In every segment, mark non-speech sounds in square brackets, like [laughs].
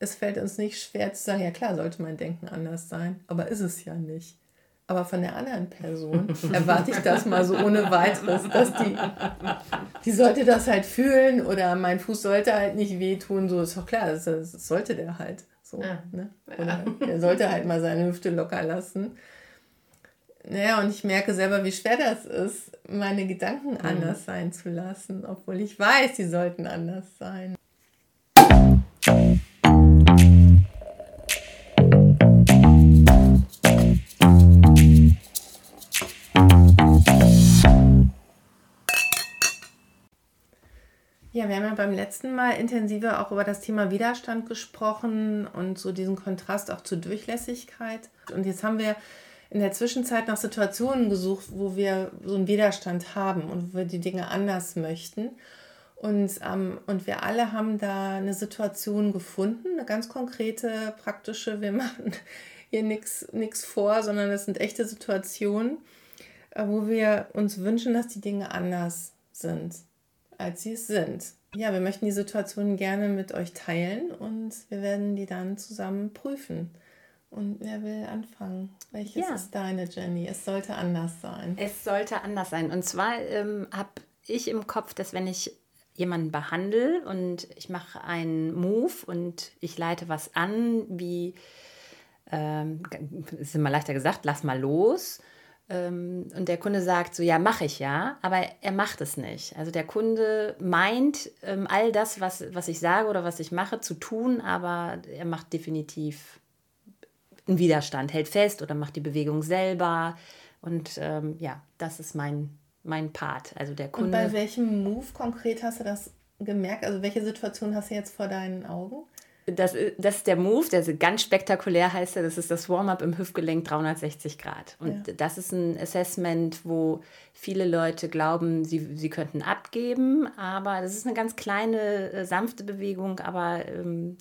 es fällt uns nicht schwer zu sagen, ja klar, sollte mein Denken anders sein, aber ist es ja nicht. Aber von der anderen Person [laughs] erwarte ich das mal so ohne weiteres, dass die, die sollte das halt fühlen oder mein Fuß sollte halt nicht wehtun. So ist doch klar, das, das sollte der halt. So, ja. ne? Oder er sollte halt mal seine Hüfte locker lassen. Naja, und ich merke selber, wie schwer das ist, meine Gedanken mhm. anders sein zu lassen, obwohl ich weiß, sie sollten anders sein. Ja, wir haben ja beim letzten Mal intensiver auch über das Thema Widerstand gesprochen und so diesen Kontrast auch zur Durchlässigkeit. Und jetzt haben wir in der Zwischenzeit nach Situationen gesucht, wo wir so einen Widerstand haben und wo wir die Dinge anders möchten. Und, ähm, und wir alle haben da eine Situation gefunden, eine ganz konkrete, praktische. Wir [laughs] machen hier nichts vor, sondern das sind echte Situationen, äh, wo wir uns wünschen, dass die Dinge anders sind als sie es sind. Ja, wir möchten die Situation gerne mit euch teilen und wir werden die dann zusammen prüfen. Und wer will anfangen? Welches ja. ist deine, Jenny? Es sollte anders sein. Es sollte anders sein. Und zwar ähm, habe ich im Kopf, dass wenn ich jemanden behandle und ich mache einen Move und ich leite was an, wie, ähm, ist immer leichter gesagt, lass mal los und der Kunde sagt so, ja, mache ich ja, aber er macht es nicht. Also der Kunde meint, ähm, all das, was, was ich sage oder was ich mache, zu tun, aber er macht definitiv einen Widerstand, hält fest oder macht die Bewegung selber. Und ähm, ja, das ist mein, mein Part. Also der Kunde. Und bei welchem Move konkret hast du das gemerkt? Also welche Situation hast du jetzt vor deinen Augen? Das, das ist der Move, der ist ganz spektakulär heißt er, das ist das Warm-up im Hüftgelenk 360 Grad. Und ja. das ist ein Assessment, wo viele Leute glauben, sie, sie könnten abgeben, aber das ist eine ganz kleine, äh, sanfte Bewegung, aber ähm,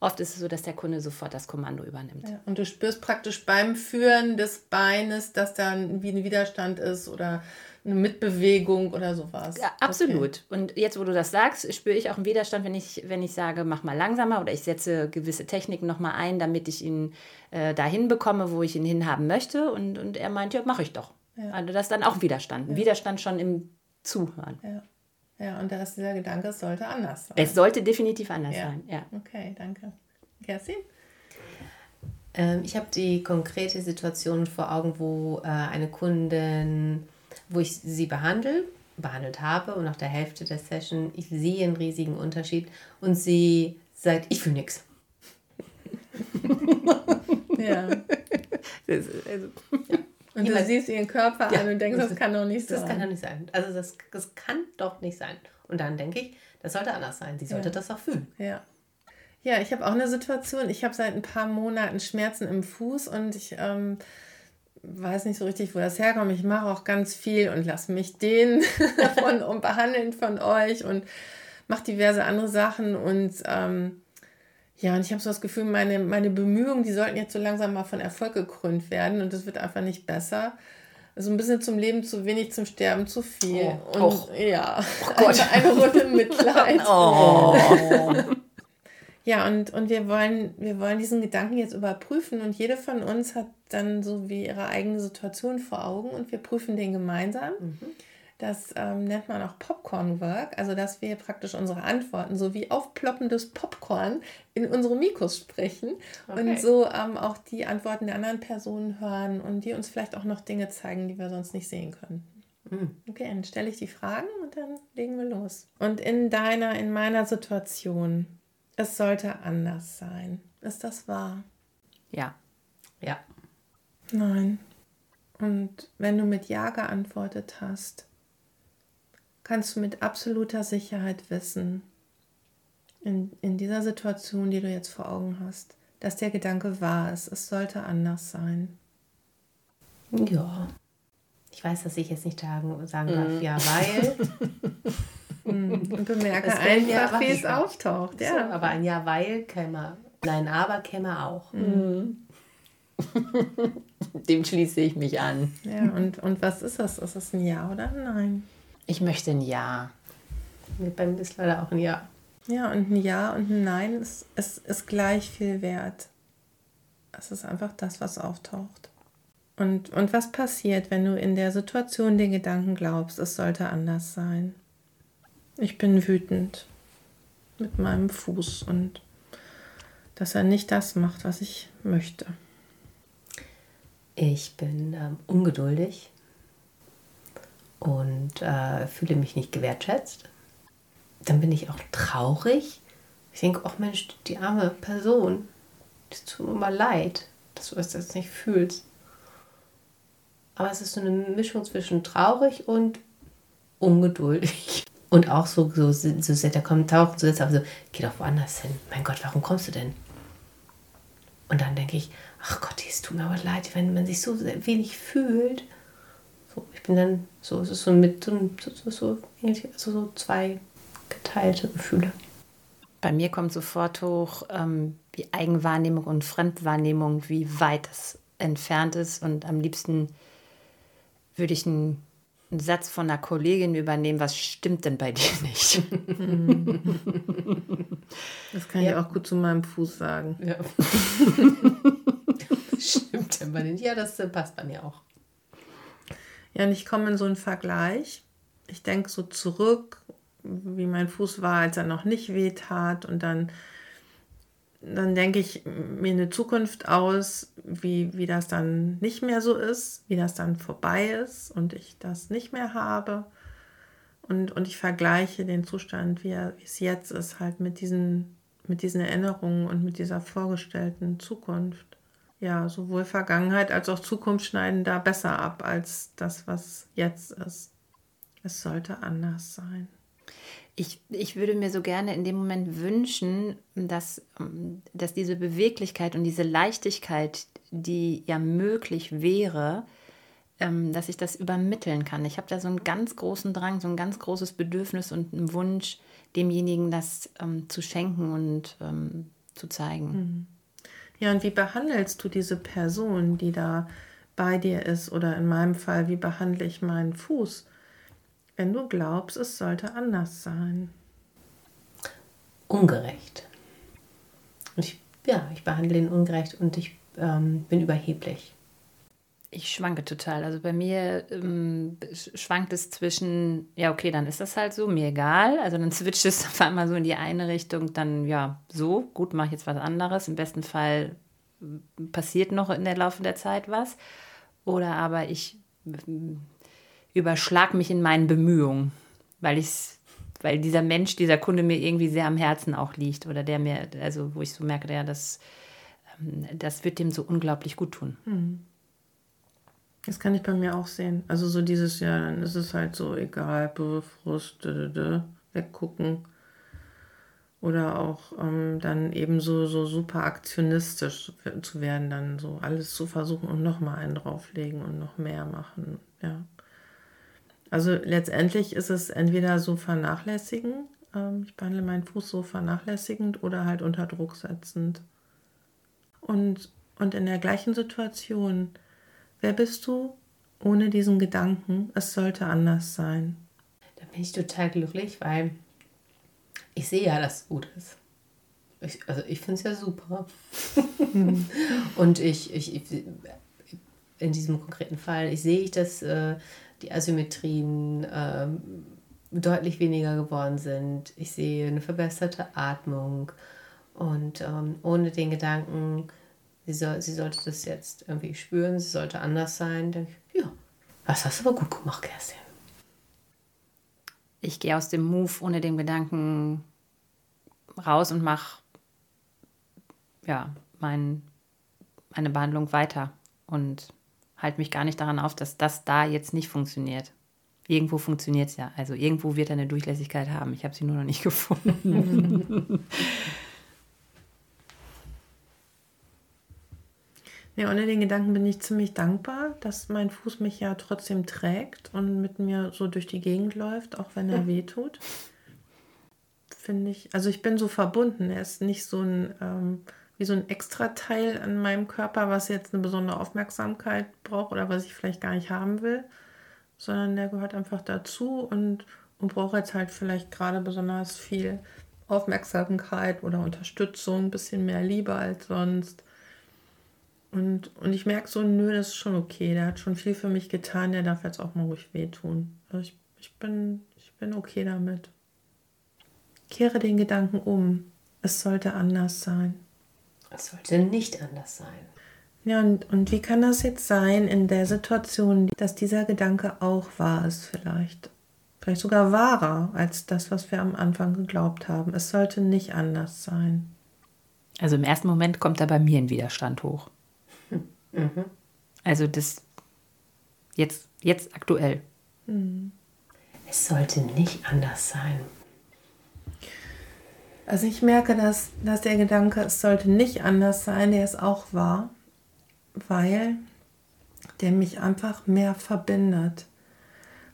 oft ist es so, dass der Kunde sofort das Kommando übernimmt. Ja. Und du spürst praktisch beim Führen des Beines, dass da wie ein Widerstand ist oder eine Mitbewegung oder sowas. Ja, absolut. Okay. Und jetzt, wo du das sagst, spüre ich auch einen Widerstand, wenn ich, wenn ich sage, mach mal langsamer oder ich setze gewisse Techniken nochmal ein, damit ich ihn äh, dahin bekomme, wo ich ihn hinhaben möchte. Und, und er meint, ja, mache ich doch. Ja. Also das ist dann auch Widerstand. Ja. Widerstand schon im Zuhören. Ja. Ja, und da ist dieser Gedanke, es sollte anders sein. Es sollte definitiv anders ja. sein, ja. Okay, danke. Kerstin? Ähm, ich habe die konkrete Situation vor Augen, wo äh, eine Kundin wo ich sie behandle, behandelt habe und nach der Hälfte der Session, ich sehe einen riesigen Unterschied und sie sagt, ich fühle nichts. [laughs] ja. Das, also, ja. Und du siehst ihren Körper ja. an und denkst, das, das kann doch nicht sein. Das kann doch nicht sein. Also das, das kann doch nicht sein. Und dann denke ich, das sollte anders sein. Sie sollte ja. das auch fühlen. Ja. Ja, ich habe auch eine Situation. Ich habe seit ein paar Monaten Schmerzen im Fuß und ich ähm, weiß nicht so richtig, wo das herkommt. Ich mache auch ganz viel und lasse mich den [laughs] davon und behandeln von euch und mache diverse andere Sachen. Und ähm, ja, und ich habe so das Gefühl, meine, meine Bemühungen, die sollten jetzt so langsam mal von Erfolg gekrönt werden und es wird einfach nicht besser. Also ein bisschen zum Leben zu wenig, zum Sterben zu viel. Oh, und oh. ja, oh Gott. Eine, [laughs] eine Runde Mitleid. [laughs] Oh. Ja, und, und wir, wollen, wir wollen diesen Gedanken jetzt überprüfen und jede von uns hat dann so wie ihre eigene Situation vor Augen und wir prüfen den gemeinsam. Mhm. Das ähm, nennt man auch Popcorn Work, also dass wir praktisch unsere Antworten so wie aufploppendes Popcorn in unsere Mikros sprechen okay. und so ähm, auch die Antworten der anderen Personen hören und die uns vielleicht auch noch Dinge zeigen, die wir sonst nicht sehen können. Mhm. Okay, dann stelle ich die Fragen und dann legen wir los. Und in deiner, in meiner Situation, es sollte anders sein. Ist das wahr? Ja. Ja. Nein. Und wenn du mit Ja geantwortet hast, kannst du mit absoluter Sicherheit wissen, in, in dieser Situation, die du jetzt vor Augen hast, dass der Gedanke wahr ist. Es sollte anders sein. Ja. Ich weiß, dass ich jetzt nicht sagen, sagen darf, mm. ja, weil. [laughs] Hm, [laughs] und bemerke einfach, wie es auftaucht. Ja. So, aber ein Ja, weil käme, nein, aber käme auch. Mhm. [laughs] Dem schließe ich mich an. Ja, und, und was ist das? Ist das ein Ja oder ein Nein? Ich möchte ein Ja. Bei mir ist leider auch ein Ja. Ja, und ein Ja und ein Nein ist, ist, ist gleich viel wert. Es ist einfach das, was auftaucht. Und, und was passiert, wenn du in der Situation den Gedanken glaubst, es sollte anders sein? Ich bin wütend mit meinem Fuß und dass er nicht das macht, was ich möchte. Ich bin ähm, ungeduldig und äh, fühle mich nicht gewertschätzt. Dann bin ich auch traurig. Ich denke, ach Mensch, die arme Person, es tut mir mal leid, dass du das jetzt nicht fühlst. Aber es ist so eine Mischung zwischen traurig und ungeduldig. Und auch so, so, so, so der kommt tauchen so, aber so, geh doch woanders hin. Mein Gott, warum kommst du denn? Und dann denke ich, ach Gott, es tut mir aber leid, wenn man sich so wenig fühlt. So, ich bin dann so, es ist so mit so, so, so, so, so zwei geteilte Gefühle. Bei mir kommt sofort hoch, ähm, wie Eigenwahrnehmung und Fremdwahrnehmung, wie weit es entfernt ist. Und am liebsten würde ich einen, einen Satz von einer Kollegin übernehmen, was stimmt denn bei dir nicht? [laughs] Das kann ja. ich auch gut zu meinem Fuß sagen. Ja. [laughs] stimmt denn bei dir nicht? Ja, das äh, passt bei mir auch. Ja, und ich komme in so einen Vergleich. Ich denke so zurück, wie mein Fuß war, als er noch nicht weh tat. Und dann, dann denke ich mir eine Zukunft aus, wie, wie das dann nicht mehr so ist, wie das dann vorbei ist und ich das nicht mehr habe. Und, und ich vergleiche den Zustand, wie, er, wie es jetzt ist, halt mit diesen, mit diesen Erinnerungen und mit dieser vorgestellten Zukunft. Ja, sowohl Vergangenheit als auch Zukunft schneiden da besser ab als das, was jetzt ist. Es sollte anders sein. Ich, ich würde mir so gerne in dem Moment wünschen, dass, dass diese Beweglichkeit und diese Leichtigkeit, die ja möglich wäre, ähm, dass ich das übermitteln kann. Ich habe da so einen ganz großen Drang, so ein ganz großes Bedürfnis und einen Wunsch, demjenigen das ähm, zu schenken und ähm, zu zeigen. Mhm. Ja, und wie behandelst du diese Person, die da bei dir ist? Oder in meinem Fall, wie behandle ich meinen Fuß? Wenn du glaubst, es sollte anders sein. Ungerecht. Und ich, ja, ich behandle ihn ungerecht und ich ähm, bin überheblich. Ich schwanke total. Also bei mir ähm, schwankt es zwischen, ja, okay, dann ist das halt so, mir egal. Also dann switcht es [laughs] auf einmal so in die eine Richtung, dann ja, so, gut, mache ich jetzt was anderes. Im besten Fall passiert noch in der Laufe der Zeit was. Oder aber ich überschlag mich in meinen Bemühungen, weil ich weil dieser Mensch, dieser Kunde mir irgendwie sehr am Herzen auch liegt oder der mir, also wo ich so merke, ja, das, ähm, das wird dem so unglaublich gut tun. Hm. Das kann ich bei mir auch sehen. Also so dieses Jahr, dann ist es halt so egal, Frust, weggucken. Oder auch ähm, dann eben so, so super aktionistisch zu werden, dann so alles zu versuchen und nochmal einen drauflegen und noch mehr machen. Ja. Also letztendlich ist es entweder so vernachlässigen, ähm, ich behandle meinen Fuß so vernachlässigend oder halt unter Druck setzend. Und, und in der gleichen Situation, wer bist du ohne diesen Gedanken, es sollte anders sein? Da bin ich total glücklich, weil ich sehe ja, dass es gut ist. Ich, also ich finde es ja super. [laughs] und ich, ich, ich, in diesem konkreten Fall, ich sehe ich, dass äh, die Asymmetrien äh, deutlich weniger geworden sind. Ich sehe eine verbesserte Atmung und ähm, ohne den Gedanken, sie, soll, sie sollte das jetzt irgendwie spüren, sie sollte anders sein, denke ich, ja, das hast du aber gut gemacht, Kerstin. Ich gehe aus dem Move ohne den Gedanken raus und mache ja, mein, meine Behandlung weiter und halte mich gar nicht daran auf, dass das da jetzt nicht funktioniert. Irgendwo funktioniert es ja. Also irgendwo wird er eine Durchlässigkeit haben. Ich habe sie nur noch nicht [laughs] gefunden. Ja, ohne den Gedanken bin ich ziemlich dankbar, dass mein Fuß mich ja trotzdem trägt und mit mir so durch die Gegend läuft, auch wenn er weh tut. Finde ich, also ich bin so verbunden. Er ist nicht so ein ähm, wie so ein Extrateil an meinem Körper, was jetzt eine besondere Aufmerksamkeit braucht oder was ich vielleicht gar nicht haben will, sondern der gehört einfach dazu und, und braucht jetzt halt vielleicht gerade besonders viel Aufmerksamkeit oder Unterstützung, ein bisschen mehr Liebe als sonst. Und, und ich merke so, nö, das ist schon okay. Der hat schon viel für mich getan, der darf jetzt auch mal ruhig wehtun. Also ich, ich, bin, ich bin okay damit. Kehre den Gedanken um. Es sollte anders sein. Es sollte nicht anders sein. Ja, und, und wie kann das jetzt sein in der Situation, dass dieser Gedanke auch wahr ist vielleicht? Vielleicht sogar wahrer als das, was wir am Anfang geglaubt haben. Es sollte nicht anders sein. Also im ersten Moment kommt da bei mir ein Widerstand hoch. Mhm. Also das jetzt, jetzt aktuell. Mhm. Es sollte nicht anders sein. Also ich merke, dass, dass der Gedanke, es sollte nicht anders sein, der ist auch wahr, weil der mich einfach mehr verbindet.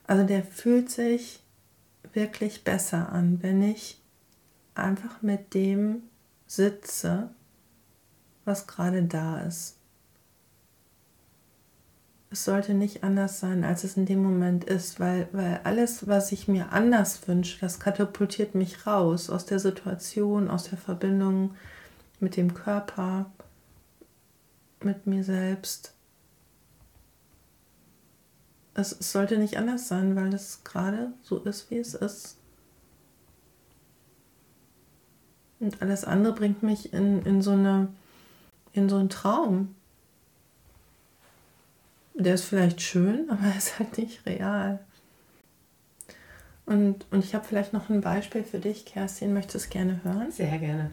Also der fühlt sich wirklich besser an, wenn ich einfach mit dem sitze, was gerade da ist es sollte nicht anders sein, als es in dem Moment ist, weil, weil alles, was ich mir anders wünsche, das katapultiert mich raus aus der Situation, aus der Verbindung mit dem Körper, mit mir selbst. Es, es sollte nicht anders sein, weil es gerade so ist, wie es ist. Und alles andere bringt mich in, in so eine in so einen Traum, der ist vielleicht schön, [laughs] aber er ist halt nicht real. Und, und ich habe vielleicht noch ein Beispiel für dich, Kerstin. Möchtest du es gerne hören? Sehr gerne.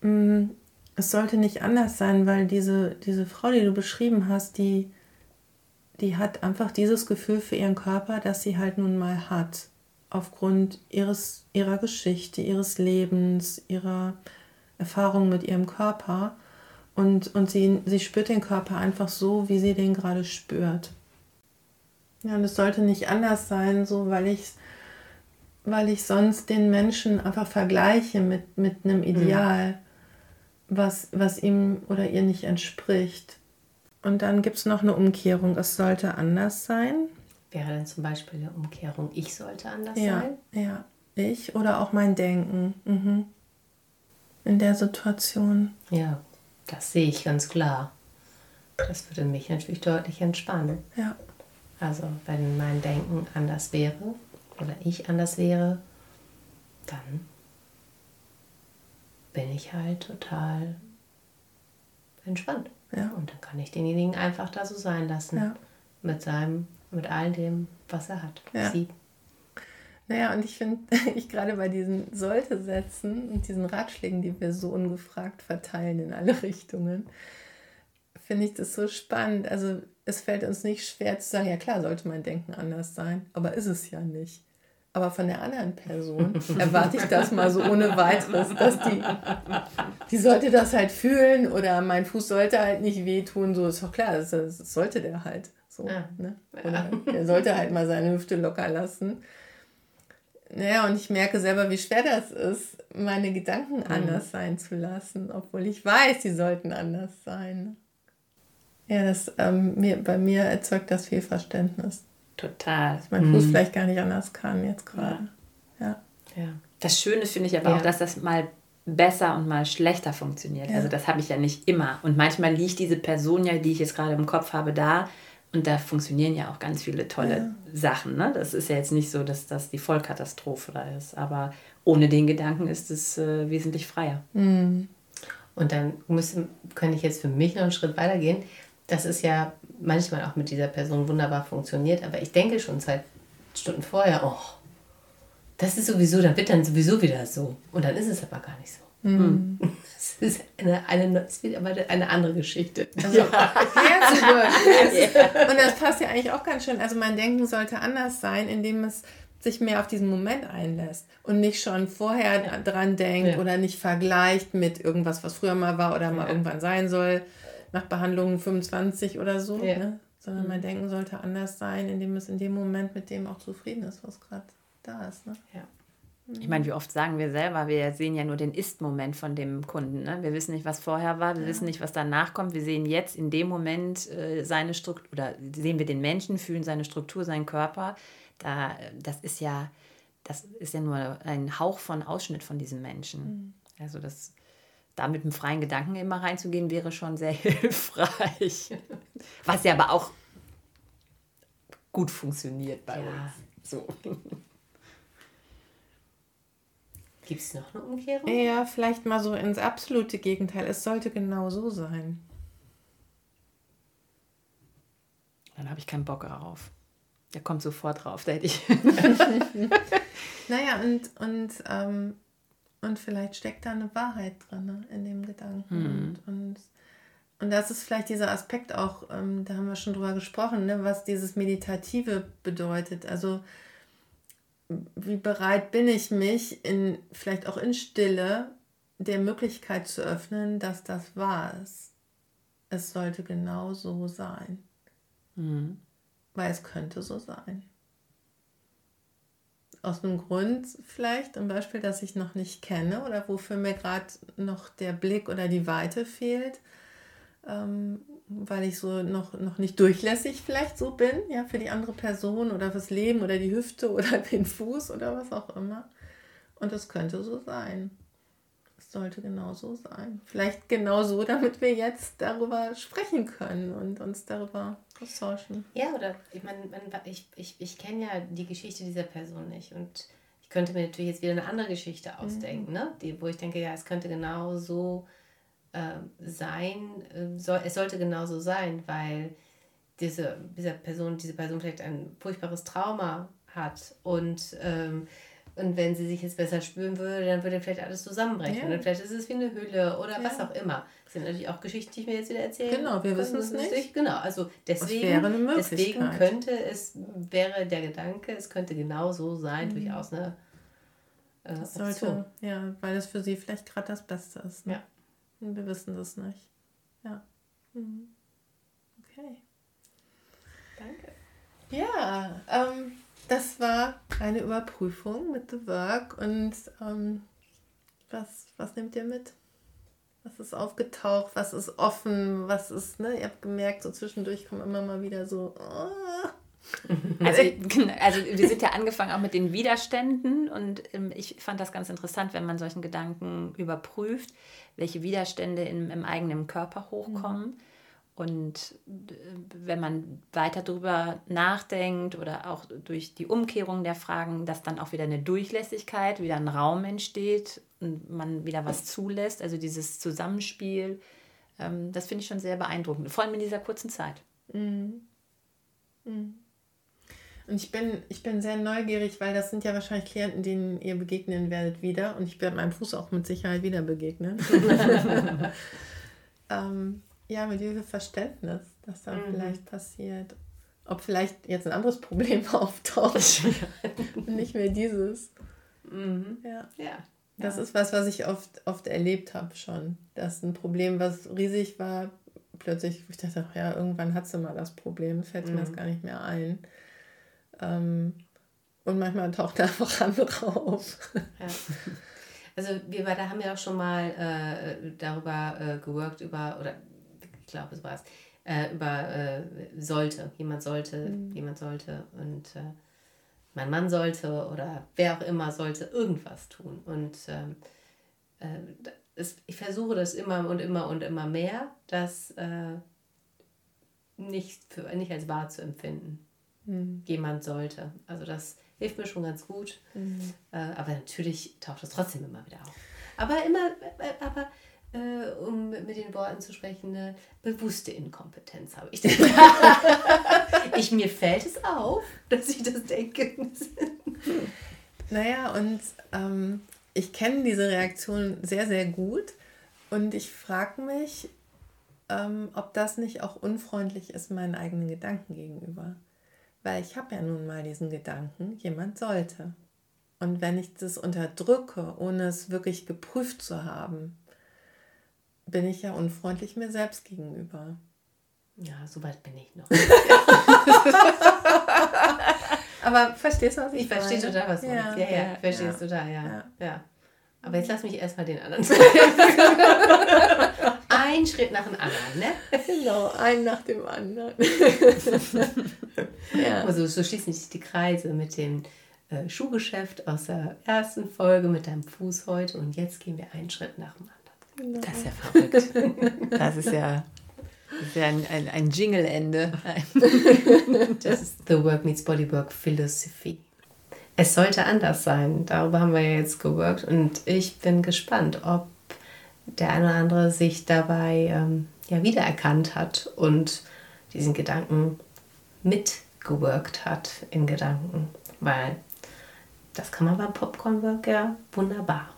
Mm, es sollte nicht anders sein, weil diese, diese Frau, die du beschrieben hast, die, die hat einfach dieses Gefühl für ihren Körper, das sie halt nun mal hat. Aufgrund ihres, ihrer Geschichte, ihres Lebens, ihrer Erfahrung mit ihrem Körper. Und, und sie, sie spürt den Körper einfach so, wie sie den gerade spürt. Ja, und es sollte nicht anders sein, so weil ich, weil ich sonst den Menschen einfach vergleiche mit, mit einem Ideal, mhm. was, was ihm oder ihr nicht entspricht. Und dann gibt es noch eine Umkehrung, es sollte anders sein. Wäre dann zum Beispiel eine Umkehrung, ich sollte anders ja, sein? Ja, ich oder auch mein Denken. Mhm. In der Situation. Ja, das sehe ich ganz klar. Das würde mich natürlich deutlich entspannen. Ja. Also wenn mein Denken anders wäre oder ich anders wäre, dann bin ich halt total entspannt. Ja. Und dann kann ich denjenigen einfach da so sein lassen. Ja. Mit seinem, mit all dem, was er hat. Ja. Sie. Naja, und ich finde, [laughs] ich gerade bei diesen Sollte-Sätzen und diesen Ratschlägen, die wir so ungefragt verteilen in alle Richtungen, finde ich das so spannend. Also es fällt uns nicht schwer zu sagen, ja klar, sollte mein Denken anders sein, aber ist es ja nicht. Aber von der anderen Person [laughs] erwarte ich das mal so ohne weiteres, dass die, die sollte das halt fühlen oder mein Fuß sollte halt nicht wehtun, so ist doch klar, das, das sollte der halt. So, ja. ne? Oder er sollte halt mal seine Hüfte locker lassen. Naja, und ich merke selber, wie schwer das ist, meine Gedanken mhm. anders sein zu lassen, obwohl ich weiß, sie sollten anders sein. Ja, das, ähm, mir, bei mir erzeugt das viel Verständnis. Total. Dass mein mhm. Fuß vielleicht gar nicht anders kann jetzt gerade. Ja. ja. Das Schöne finde ich aber ja. auch, dass das mal besser und mal schlechter funktioniert. Ja. Also das habe ich ja nicht immer. Und manchmal liegt diese Person ja, die ich jetzt gerade im Kopf habe, da und da funktionieren ja auch ganz viele tolle ja. Sachen. Ne? Das ist ja jetzt nicht so, dass das die Vollkatastrophe da ist. Aber ohne den Gedanken ist es äh, wesentlich freier. Mhm. Und dann müssen, könnte ich jetzt für mich noch einen Schritt weitergehen. Das ist ja manchmal auch mit dieser Person wunderbar funktioniert. Aber ich denke schon seit Stunden vorher, oh, das ist sowieso, dann wird dann sowieso wieder so. Und dann ist es aber gar nicht so. Mhm. Das ist eine, eine, das wird aber eine andere Geschichte. Also, [laughs] ja. Und das passt ja eigentlich auch ganz schön. Also mein Denken sollte anders sein, indem es sich mehr auf diesen Moment einlässt und nicht schon vorher ja. dran denkt ja. oder nicht vergleicht mit irgendwas, was früher mal war oder mal ja. irgendwann sein soll, nach Behandlung 25 oder so. Ne? Sondern mhm. mein Denken sollte anders sein, indem es in dem Moment mit dem auch zufrieden ist, was gerade da ist. Ne? Ja. Ich meine, wie oft sagen wir selber, wir sehen ja nur den Ist-Moment von dem Kunden. Ne? Wir wissen nicht, was vorher war, wir ja. wissen nicht, was danach kommt. Wir sehen jetzt in dem Moment äh, seine Struktur, oder sehen wir den Menschen, fühlen seine Struktur, seinen Körper. Da, das ist ja das ist ja nur ein Hauch von Ausschnitt von diesem Menschen. Mhm. Also das da mit einem freien Gedanken immer reinzugehen, wäre schon sehr [laughs] hilfreich. Was ja aber auch gut funktioniert bei ja. uns. So. Gibt es noch eine Umkehrung? Ja, vielleicht mal so ins absolute Gegenteil. Es sollte genau so sein. Dann habe ich keinen Bock darauf. Der kommt sofort drauf, da hätte ich. [laughs] naja, und, und, ähm, und vielleicht steckt da eine Wahrheit drin ne, in dem Gedanken. Mhm. Und, und, und das ist vielleicht dieser Aspekt auch, ähm, da haben wir schon drüber gesprochen, ne, was dieses Meditative bedeutet. Also wie bereit bin ich mich in vielleicht auch in Stille der Möglichkeit zu öffnen, dass das wahr ist. Es sollte genau so sein. Mhm. Weil es könnte so sein. Aus einem Grund vielleicht, zum Beispiel, dass ich noch nicht kenne oder wofür mir gerade noch der Blick oder die Weite fehlt, ähm, weil ich so noch, noch nicht durchlässig vielleicht so bin, ja, für die andere Person oder fürs Leben oder die Hüfte [laughs] oder den Fuß oder was auch immer. Und es könnte so sein sollte genau so sein. Vielleicht genau so, damit wir jetzt darüber sprechen können und uns darüber austauschen. Ja, oder ich meine, ich, ich, ich kenne ja die Geschichte dieser Person nicht und ich könnte mir natürlich jetzt wieder eine andere Geschichte ausdenken, mhm. ne? die, wo ich denke, ja, es könnte genau so äh, sein, äh, soll, es sollte genau so sein, weil diese, diese Person, diese Person vielleicht ein furchtbares Trauma hat und ähm, und wenn sie sich jetzt besser spüren würde, dann würde vielleicht alles zusammenbrechen. Ja. Oder vielleicht ist es wie eine Hülle oder ja. was auch immer. Das sind natürlich auch Geschichten, die ich mir jetzt wieder erzählen Genau, wir wissen es nicht. nicht. Genau, also deswegen, deswegen könnte es, wäre der Gedanke, es könnte genau so sein, mhm. durchaus eine äh, das sollte, ja, weil es für sie vielleicht gerade das Beste ist. Ne? Ja. Und wir wissen das nicht. Ja. Mhm. Okay. Danke. Ja, ähm, das war eine Überprüfung mit The Work und ähm, was, was nehmt ihr mit? Was ist aufgetaucht? Was ist offen? Was ist, ne? Ihr habt gemerkt, so zwischendurch kommen immer mal wieder so. Oh. Also, [laughs] also wir sind ja angefangen auch mit den Widerständen und ähm, ich fand das ganz interessant, wenn man solchen Gedanken überprüft, welche Widerstände im, im eigenen Körper hochkommen. Mhm. Und äh, wenn man weiter darüber nachdenkt oder auch durch die Umkehrung der Fragen, dass dann auch wieder eine Durchlässigkeit, wieder ein Raum entsteht und man wieder was zulässt, also dieses Zusammenspiel, ähm, das finde ich schon sehr beeindruckend, vor allem in dieser kurzen Zeit. Mhm. Mhm. Und ich bin, ich bin sehr neugierig, weil das sind ja wahrscheinlich Klienten, denen ihr begegnen werdet wieder. Und ich werde meinem Fuß auch mit Sicherheit wieder begegnen. [laughs] ähm, ja, mit wie viel Verständnis das da mhm. vielleicht passiert. Ob vielleicht jetzt ein anderes Problem [laughs] auftaucht und [laughs] nicht mehr dieses. Mhm. Ja. ja. Das ja. ist was, was ich oft, oft erlebt habe schon. Dass ein Problem, was riesig war, plötzlich, ich dachte, ach ja, irgendwann hat sie mal das Problem, fällt mhm. mir das mhm. gar nicht mehr ein. Ähm, und manchmal taucht da einfach [laughs] andere auf. Ja. Also wir beide haben ja auch schon mal äh, darüber äh, geworkt, über, oder ich glaube, es war es, äh, über äh, sollte. Jemand sollte, mhm. jemand sollte und äh, mein Mann sollte oder wer auch immer sollte irgendwas tun. Und ähm, äh, es, ich versuche das immer und immer und immer mehr, das äh, nicht, für, nicht als wahr zu empfinden. Mhm. Jemand sollte. Also das hilft mir schon ganz gut. Mhm. Äh, aber natürlich taucht das trotzdem immer wieder auf. Aber immer, aber äh, um mit den Worten zu sprechen, eine bewusste Inkompetenz habe ich. [laughs] ich mir fällt es auf, dass ich das denke. [laughs] naja, und ähm, ich kenne diese Reaktion sehr, sehr gut. Und ich frage mich, ähm, ob das nicht auch unfreundlich ist meinen eigenen Gedanken gegenüber. Weil ich habe ja nun mal diesen Gedanken, jemand sollte. Und wenn ich das unterdrücke, ohne es wirklich geprüft zu haben, bin ich ja unfreundlich mir selbst gegenüber. Ja, so weit bin ich noch. [laughs] Aber verstehst du, was ich, ich verstehe total, was du ja, meinst. Ja, ja, ja, verstehe es total, ja. ja. ja. Aber jetzt lass mich erstmal den anderen [laughs] [laughs] Ein Schritt nach dem anderen, ne? [laughs] Genau, ein nach dem anderen. [laughs] ja. Also so schließen sich die Kreise mit dem äh, Schuhgeschäft aus der ersten Folge mit deinem Fuß heute und jetzt gehen wir einen Schritt nach dem anderen. Das ist ja verrückt. Das ist ja, das ist ja ein, ein, ein Jingle-Ende. [laughs] Das ist The Work Meets Bodywork Philosophy. Es sollte anders sein. Darüber haben wir ja jetzt geworkt und ich bin gespannt, ob der eine oder andere sich dabei ähm, ja wiedererkannt hat und diesen Gedanken mitgeworkt hat in Gedanken, weil das kann man beim Popcorn-Work ja wunderbar.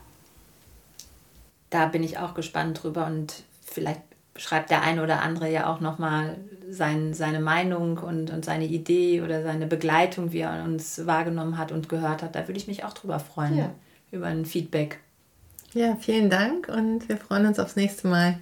Da bin ich auch gespannt drüber und vielleicht schreibt der eine oder andere ja auch nochmal sein, seine Meinung und, und seine Idee oder seine Begleitung, wie er uns wahrgenommen hat und gehört hat. Da würde ich mich auch drüber freuen, Ja. über ein Feedback. Ja, vielen Dank und wir freuen uns aufs nächste Mal.